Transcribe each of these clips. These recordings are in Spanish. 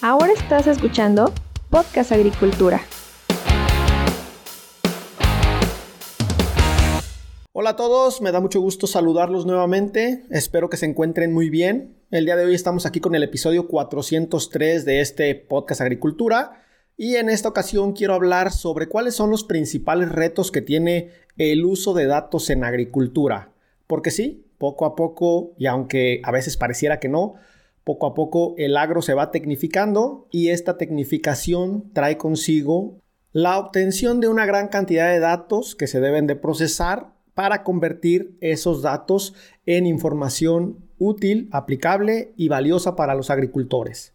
Ahora estás escuchando Podcast Agricultura. Hola a todos, me da mucho gusto saludarlos nuevamente. Espero que se encuentren muy bien. El día de hoy estamos aquí con el episodio 403 de este podcast Agricultura. Y en esta ocasión quiero hablar sobre cuáles son los principales retos que tiene el uso de datos en agricultura. Porque sí, poco a poco, y aunque a veces pareciera que no, poco a poco el agro se va tecnificando y esta tecnificación trae consigo la obtención de una gran cantidad de datos que se deben de procesar para convertir esos datos en información útil, aplicable y valiosa para los agricultores.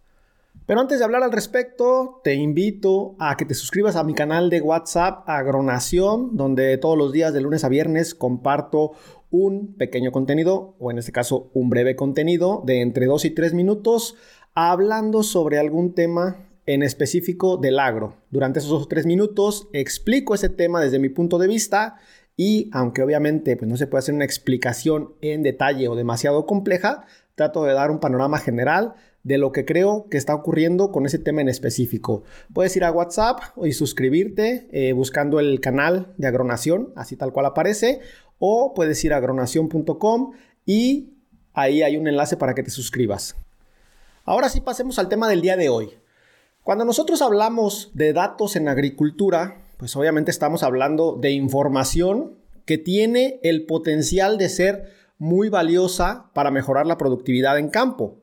Pero antes de hablar al respecto, te invito a que te suscribas a mi canal de WhatsApp Agronación, donde todos los días de lunes a viernes comparto un pequeño contenido, o en este caso un breve contenido de entre 2 y 3 minutos, hablando sobre algún tema en específico del agro. Durante esos 2 o 3 minutos explico ese tema desde mi punto de vista y aunque obviamente pues, no se puede hacer una explicación en detalle o demasiado compleja, trato de dar un panorama general de lo que creo que está ocurriendo con ese tema en específico. Puedes ir a WhatsApp y suscribirte eh, buscando el canal de Agronación, así tal cual aparece, o puedes ir a agronación.com y ahí hay un enlace para que te suscribas. Ahora sí pasemos al tema del día de hoy. Cuando nosotros hablamos de datos en agricultura, pues obviamente estamos hablando de información que tiene el potencial de ser muy valiosa para mejorar la productividad en campo.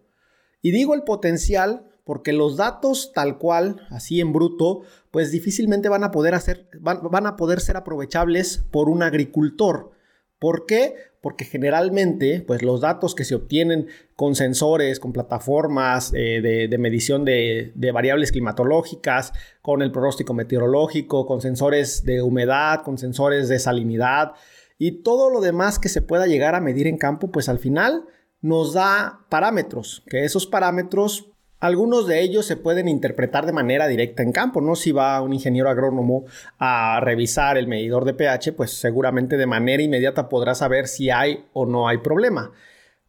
Y digo el potencial porque los datos tal cual, así en bruto, pues difícilmente van a poder hacer, van a poder ser aprovechables por un agricultor. ¿Por qué? Porque generalmente, pues los datos que se obtienen con sensores, con plataformas eh, de, medición de, de, variables climatológicas, con el pronóstico meteorológico, con sensores de humedad, con sensores de salinidad y todo lo demás que se pueda llegar a medir en campo, pues al final nos da parámetros, que esos parámetros algunos de ellos se pueden interpretar de manera directa en campo, ¿no? Si va un ingeniero agrónomo a revisar el medidor de pH, pues seguramente de manera inmediata podrá saber si hay o no hay problema.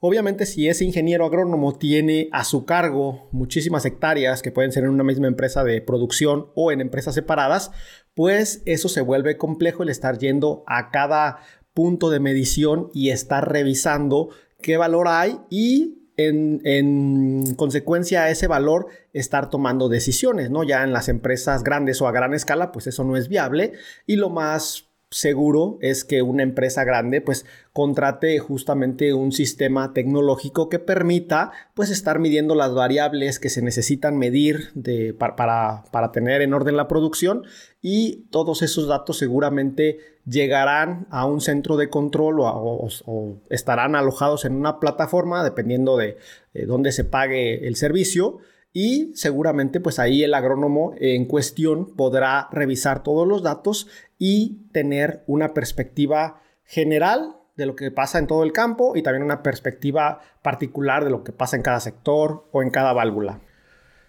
Obviamente si ese ingeniero agrónomo tiene a su cargo muchísimas hectáreas que pueden ser en una misma empresa de producción o en empresas separadas, pues eso se vuelve complejo el estar yendo a cada punto de medición y estar revisando qué valor hay y en, consecuencia a ese valor estar tomando decisiones, ¿no? Ya en las empresas grandes o a gran escala, pues eso no es viable y lo más seguro es que una empresa grande pues contrate justamente un sistema tecnológico que permita pues estar midiendo las variables que se necesitan medir de, para, para, tener en orden la producción y todos esos datos seguramente llegarán a un centro de control o, estarán alojados en una plataforma dependiendo de, de dónde se pague el servicio y seguramente pues ahí el agrónomo en cuestión podrá revisar todos los datos y tener una perspectiva general de lo que pasa en todo el campo y también una perspectiva particular de lo que pasa en cada sector o en cada válvula.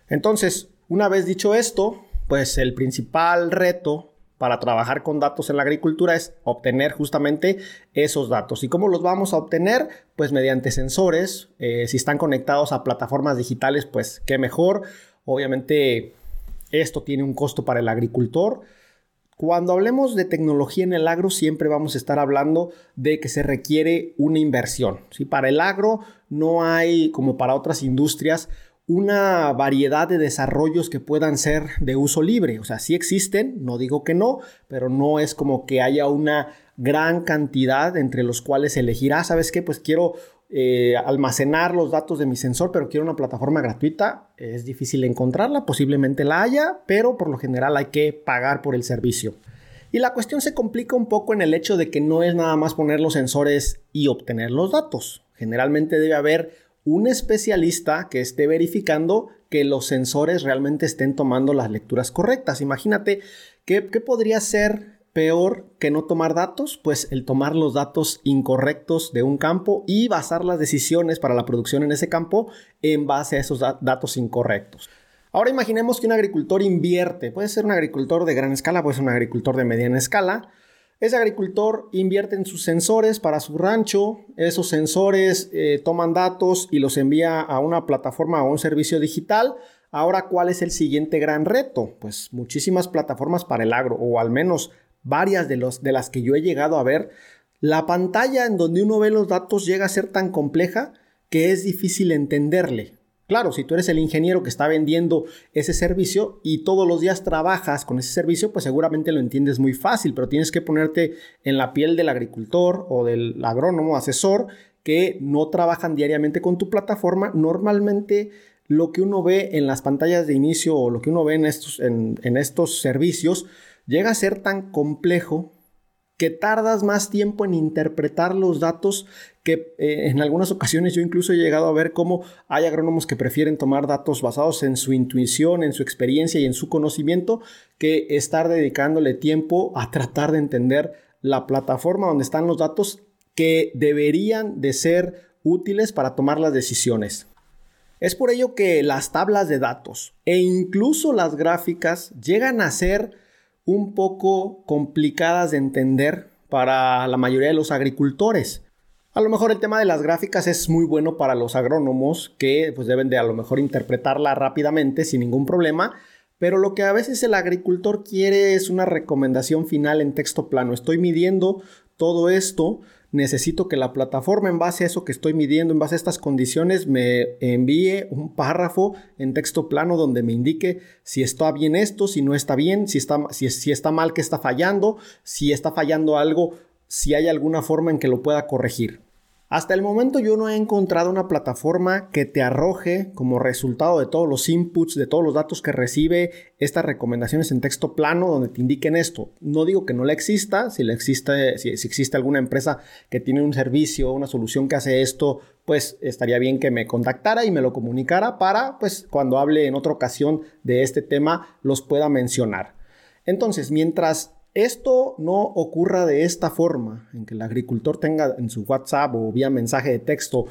Entonces, una vez dicho esto, pues el principal reto para trabajar con datos en la agricultura es obtener justamente esos datos. ¿Y cómo los vamos a obtener? Pues mediante sensores. Eh, si están conectados a plataformas digitales, pues qué mejor. Obviamente esto tiene un costo para el agricultor. Cuando hablemos de tecnología en el agro, siempre vamos a estar hablando de que se requiere una inversión. ¿sí? Para el agro no hay, como para otras industrias, una variedad de desarrollos que puedan ser de uso libre. O sea, sí existen, no digo que no, pero no es como que haya una gran cantidad entre los cuales elegir, ah, ¿sabes qué? Pues quiero eh, almacenar los datos de mi sensor, pero quiero una plataforma gratuita. Es difícil encontrarla, posiblemente la haya, pero por lo general hay que pagar por el servicio. Y la cuestión se complica un poco en el hecho de que no es nada más poner los sensores y obtener los datos. Generalmente debe haber un especialista que esté verificando que los sensores realmente estén tomando las lecturas correctas. Imagínate, ¿qué, podría ser peor que no tomar datos? Pues el tomar los datos incorrectos de un campo y basar las decisiones para la producción en ese campo en base a esos datos incorrectos. Ahora imaginemos que un agricultor invierte, puede ser un agricultor de gran escala, puede ser un agricultor de mediana escala, ese agricultor invierte en sus sensores para su rancho, esos sensores eh, toman datos y los envía a una plataforma o un servicio digital. Ahora, ¿cuál es el siguiente gran reto? Pues muchísimas plataformas para el agro, o al menos varias de, los, de las que yo he llegado a ver, la pantalla en donde uno ve los datos llega a ser tan compleja que es difícil entenderle. Claro, si tú eres el ingeniero que está vendiendo ese servicio y todos los días trabajas con ese servicio, pues seguramente lo entiendes muy fácil, pero tienes que ponerte en la piel del agricultor o del agrónomo asesor que no trabajan diariamente con tu plataforma. Normalmente lo que uno ve en las pantallas de inicio o lo que uno ve en estos, en, estos servicios llega a ser tan complejo que tardas más tiempo en interpretar los datos que eh, en algunas ocasiones yo incluso he llegado a ver cómo hay agrónomos que prefieren tomar datos basados en su intuición, en su experiencia y en su conocimiento que estar dedicándole tiempo a tratar de entender la plataforma donde están los datos que deberían de ser útiles para tomar las decisiones. Es por ello que las tablas de datos e incluso las gráficas llegan a ser un poco complicadas de entender para la mayoría de los agricultores. A lo mejor el tema de las gráficas es muy bueno para los agrónomos que pues deben de a lo mejor interpretarla rápidamente sin ningún problema, pero lo que a veces el agricultor quiere es una recomendación final en texto plano. Estoy midiendo todo esto, necesito que la plataforma en base a eso que estoy midiendo, en base a estas condiciones, me envíe un párrafo en texto plano donde me indique si está bien esto, si no está bien, si está, si, está mal, que está fallando, si está fallando algo, si hay alguna forma en que lo pueda corregir. Hasta el momento yo no he encontrado una plataforma que te arroje como resultado de todos los inputs, de todos los datos que recibe estas recomendaciones en texto plano donde te indiquen esto. No digo que no la exista, si, existe, si, existe alguna empresa que tiene un servicio, una solución que hace esto, pues estaría bien que me contactara y me lo comunicara para, pues cuando hable en otra ocasión de este tema, los pueda mencionar. Entonces, mientras esto no ocurra de esta forma, en que el agricultor tenga en su WhatsApp o vía mensaje de texto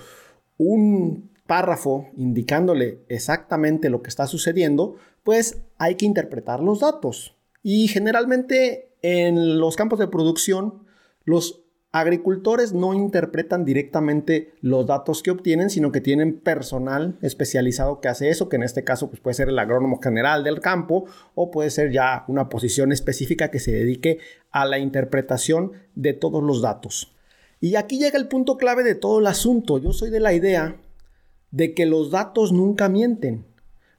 un párrafo indicándole exactamente lo que está sucediendo, pues hay que interpretar los datos. Y generalmente en los campos de producción, los agricultores no interpretan directamente los datos que obtienen, sino que tienen personal especializado que hace eso, que en este caso pues, puede ser el agrónomo general del campo o puede ser ya una posición específica que se dedique a la interpretación de todos los datos. Y aquí llega el punto clave de todo el asunto. Yo soy de la idea de que los datos nunca mienten.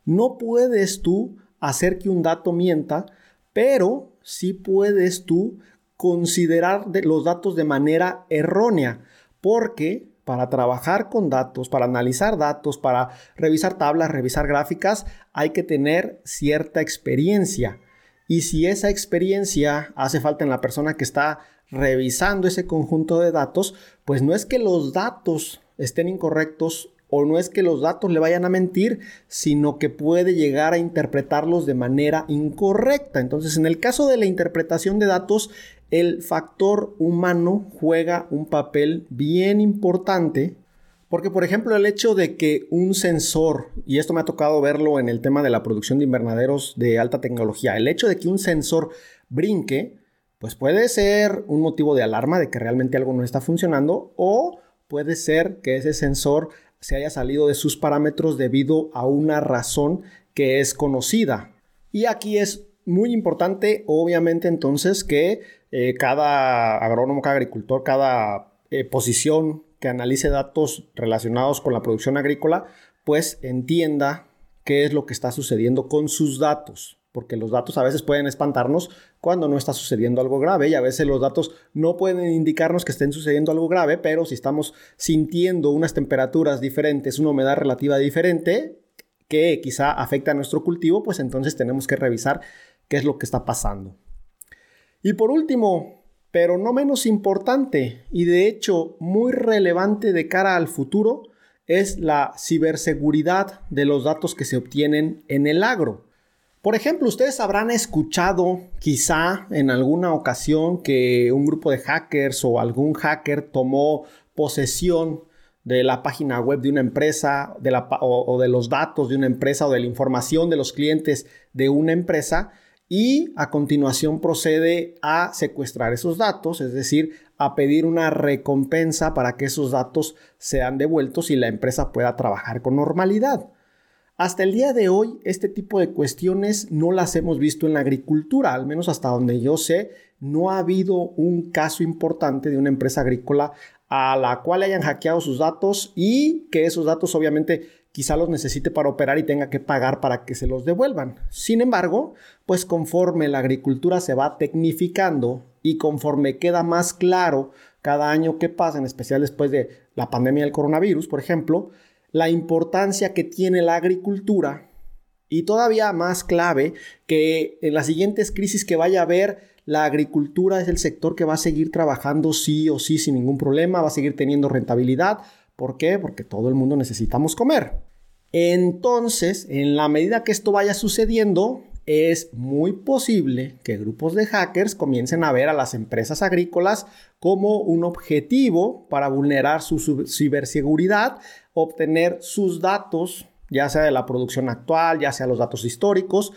No puedes tú hacer que un dato mienta, pero sí puedes tú considerar los datos de manera errónea, porque para trabajar con datos, para analizar datos, para revisar tablas, revisar gráficas, hay que tener cierta experiencia. Y si esa experiencia hace falta en la persona que está revisando ese conjunto de datos, pues no es que los datos estén incorrectos o no es que los datos le vayan a mentir, sino que puede llegar a interpretarlos de manera incorrecta. Entonces, en el caso de la interpretación de datos, el factor humano juega un papel bien importante. Porque, por ejemplo, el hecho de que un sensor, y esto me ha tocado verlo en el tema de la producción de invernaderos de alta tecnología, el hecho de que un sensor brinque, pues puede ser un motivo de alarma de que realmente algo no está funcionando o puede ser que ese sensor se haya salido de sus parámetros debido a una razón que es conocida. Y aquí es muy importante, obviamente, entonces, que eh, cada agrónomo, cada agricultor, cada eh, posición que analice datos relacionados con la producción agrícola, pues entienda qué es lo que está sucediendo con sus datos, porque los datos a veces pueden espantarnos cuando no está sucediendo algo grave y a veces los datos no pueden indicarnos que estén sucediendo algo grave, pero si estamos sintiendo unas temperaturas diferentes, una humedad relativa diferente que quizá afecta a nuestro cultivo, pues entonces tenemos que revisar qué es lo que está pasando. Y por último, pero no menos importante y de hecho muy relevante de cara al futuro, es la ciberseguridad de los datos que se obtienen en el agro. Por ejemplo, ustedes habrán escuchado quizá en alguna ocasión que un grupo de hackers o algún hacker tomó posesión de la página web de una empresa de la, o de los datos de una empresa o de la información de los clientes de una empresa y a continuación procede a secuestrar esos datos, es decir, a pedir una recompensa para que esos datos sean devueltos y la empresa pueda trabajar con normalidad. Hasta el día de hoy, este tipo de cuestiones no las hemos visto en la agricultura, al menos hasta donde yo sé, no ha habido un caso importante de una empresa agrícola a la cual hayan hackeado sus datos y que esos datos obviamente quizá los necesite para operar y tenga que pagar para que se los devuelvan. Sin embargo, pues conforme la agricultura se va tecnificando y conforme queda más claro cada año que pasa, en especial después de la pandemia del coronavirus, por ejemplo, la importancia que tiene la agricultura y todavía más clave que en las siguientes crisis que vaya a haber, la agricultura es el sector que va a seguir trabajando sí o sí sin ningún problema, va a seguir teniendo rentabilidad. ¿Por qué? Porque todo el mundo necesitamos comer. Entonces, en la medida que esto vaya sucediendo, es muy posible que grupos de hackers comiencen a ver a las empresas agrícolas como un objetivo para vulnerar su ciberseguridad, obtener sus datos, ya sea de la producción actual, ya sea los datos históricos,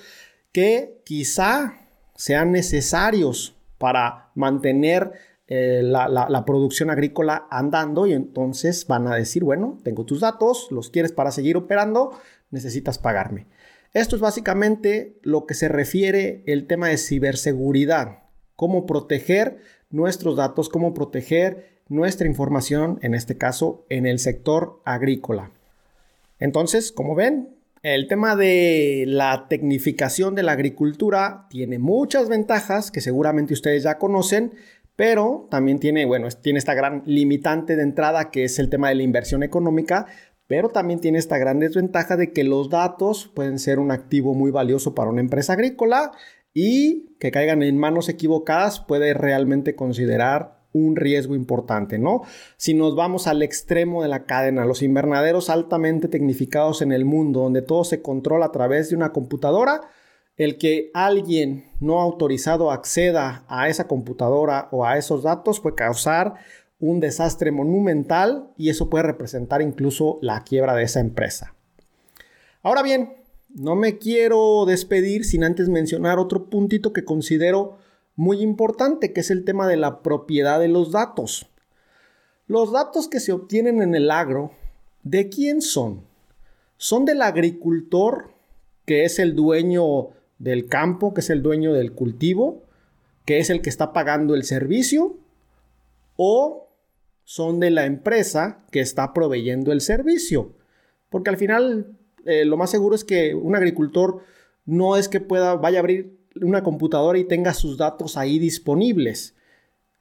que quizá sean necesarios para mantener eh, la, producción agrícola andando y entonces van a decir, bueno, tengo tus datos, los quieres para seguir operando, necesitas pagarme. Esto es básicamente lo que se refiere el tema de ciberseguridad, cómo proteger nuestros datos, cómo proteger nuestra información, en este caso en el sector agrícola. Entonces, como ven, el tema de la tecnificación de la agricultura tiene muchas ventajas que seguramente ustedes ya conocen, pero también tiene, bueno, tiene esta gran limitante de entrada que es el tema de la inversión económica, pero también tiene esta gran desventaja de que los datos pueden ser un activo muy valioso para una empresa agrícola y que caigan en manos equivocadas puede realmente considerar un riesgo importante, ¿no? Si nos vamos al extremo de la cadena, los invernaderos altamente tecnificados en el mundo, donde todo se controla a través de una computadora, el que alguien no autorizado acceda a esa computadora o a esos datos puede causar un desastre monumental y eso puede representar incluso la quiebra de esa empresa. Ahora bien, no me quiero despedir sin antes mencionar otro puntito que considero muy importante, que es el tema de la propiedad de los datos. Los datos que se obtienen en el agro, ¿de quién son? ¿Son del agricultor, que es el dueño del campo, que es el dueño del cultivo, que es el que está pagando el servicio? ¿O son de la empresa que está proveyendo el servicio? Porque al final eh, lo más seguro es que un agricultor no es que pueda, vaya a abrir una computadora y tenga sus datos ahí disponibles.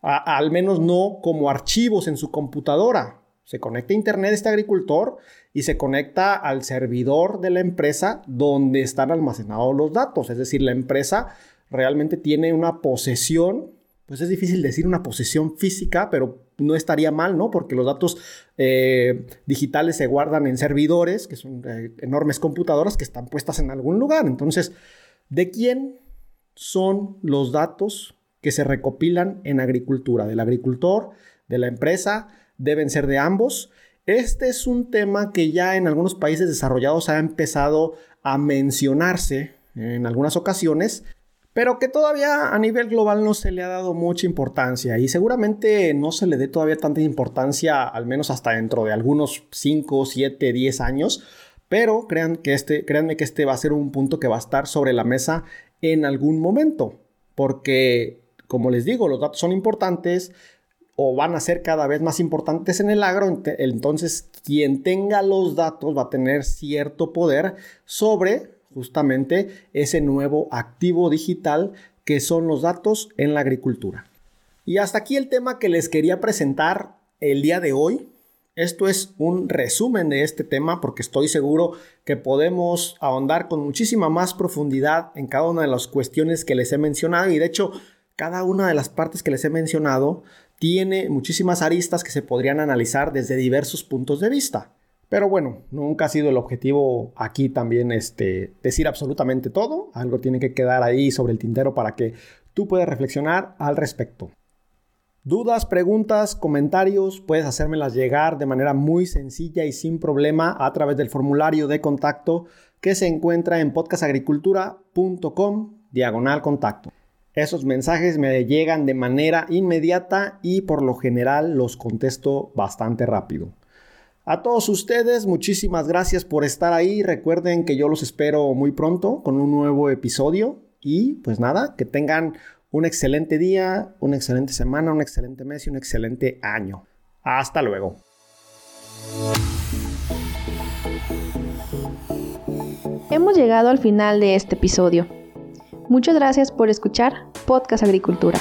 al menos no como archivos en su computadora. Se conecta a Internet este agricultor y se conecta al servidor de la empresa donde están almacenados los datos. Es decir, la empresa realmente tiene una posesión, pues es difícil decir una posesión física, pero no estaría mal, ¿no? Porque los datos eh, digitales se guardan en servidores, que son eh, enormes computadoras que están puestas en algún lugar. Entonces, ¿de quién son los datos que se recopilan en agricultura, del agricultor, de la empresa, deben ser de ambos. Este es un tema que ya en algunos países desarrollados ha empezado a mencionarse en algunas ocasiones, pero que todavía a nivel global no se le ha dado mucha importancia y seguramente no se le dé todavía tanta importancia, al menos hasta dentro de algunos 5, 7, 10 años. Pero crean que este, créanme que este va a ser un punto que va a estar sobre la mesa en algún momento, porque, como les digo, los datos son importantes o van a ser cada vez más importantes en el agro, entonces quien tenga los datos va a tener cierto poder sobre justamente ese nuevo activo digital que son los datos en la agricultura. Y hasta aquí el tema que les quería presentar el día de hoy. Esto es un resumen de este tema porque estoy seguro que podemos ahondar con muchísima más profundidad en cada una de las cuestiones que les he mencionado y de hecho cada una de las partes que les he mencionado tiene muchísimas aristas que se podrían analizar desde diversos puntos de vista. Pero bueno, nunca ha sido el objetivo aquí también este, decir absolutamente todo. Algo tiene que quedar ahí sobre el tintero para que tú puedas reflexionar al respecto. Dudas, preguntas, comentarios, puedes hacérmelas llegar de manera muy sencilla y sin problema a través del formulario de contacto que se encuentra en podcastagricultura.com diagonal contacto. Esos mensajes me llegan de manera inmediata y por lo general los contesto bastante rápido. A todos ustedes, muchísimas gracias por estar ahí. Recuerden que yo los espero muy pronto con un nuevo episodio. Y pues nada, que tengan un excelente día, una excelente semana, un excelente mes y un excelente año. Hasta luego. Hemos llegado al final de este episodio. Muchas gracias por escuchar Podcast Agricultura.